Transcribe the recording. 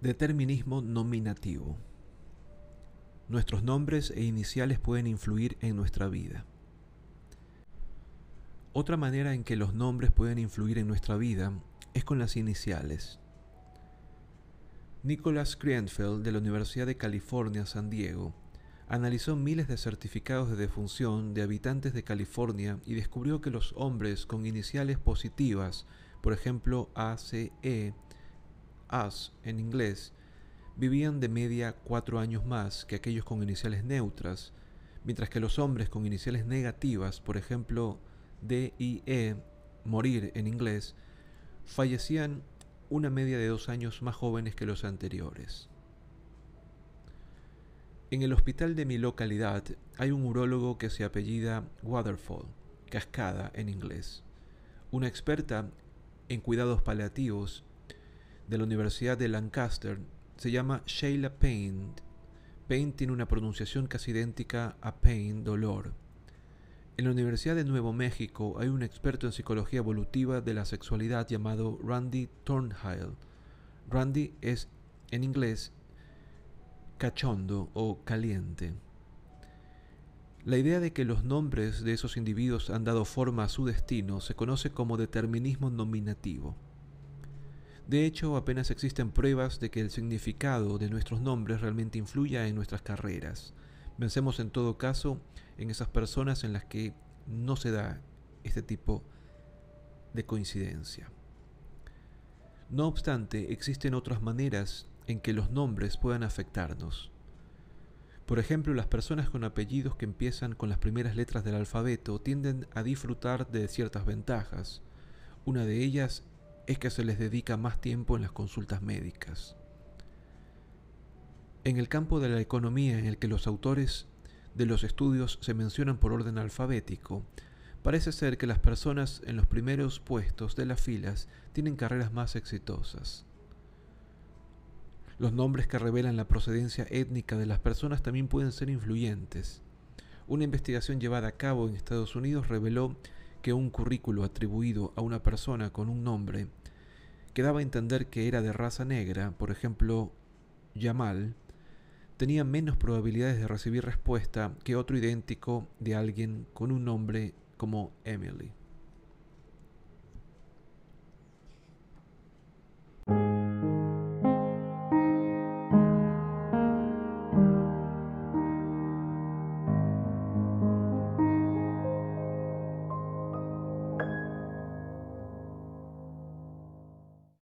Determinismo nominativo. Nuestros nombres e iniciales pueden influir en nuestra vida. Otra manera en que los nombres pueden influir en nuestra vida es con las iniciales. Nicholas Krienfeld de la Universidad de California, San Diego, analizó miles de certificados de defunción de habitantes de California y descubrió que los hombres con iniciales positivas, por ejemplo ACE, AS en inglés, vivían de media cuatro años más que aquellos con iniciales neutras, mientras que los hombres con iniciales negativas, por ejemplo D y E, morir en inglés, fallecían una media de dos años más jóvenes que los anteriores. En el hospital de mi localidad hay un urólogo que se apellida Waterfall, cascada en inglés, una experta en cuidados paliativos de la Universidad de Lancaster se llama Sheila Payne. Payne tiene una pronunciación casi idéntica a Pain, dolor. En la Universidad de Nuevo México hay un experto en psicología evolutiva de la sexualidad llamado Randy Thornhill. Randy es, en inglés, cachondo o caliente. La idea de que los nombres de esos individuos han dado forma a su destino se conoce como determinismo nominativo. De hecho, apenas existen pruebas de que el significado de nuestros nombres realmente influya en nuestras carreras. Pensemos en todo caso en esas personas en las que no se da este tipo de coincidencia. No obstante, existen otras maneras en que los nombres puedan afectarnos. Por ejemplo, las personas con apellidos que empiezan con las primeras letras del alfabeto tienden a disfrutar de ciertas ventajas. Una de ellas es que se les dedica más tiempo en las consultas médicas. En el campo de la economía en el que los autores de los estudios se mencionan por orden alfabético, parece ser que las personas en los primeros puestos de las filas tienen carreras más exitosas. Los nombres que revelan la procedencia étnica de las personas también pueden ser influyentes. Una investigación llevada a cabo en Estados Unidos reveló que un currículo atribuido a una persona con un nombre que daba a entender que era de raza negra, por ejemplo, Yamal, tenía menos probabilidades de recibir respuesta que otro idéntico de alguien con un nombre como Emily.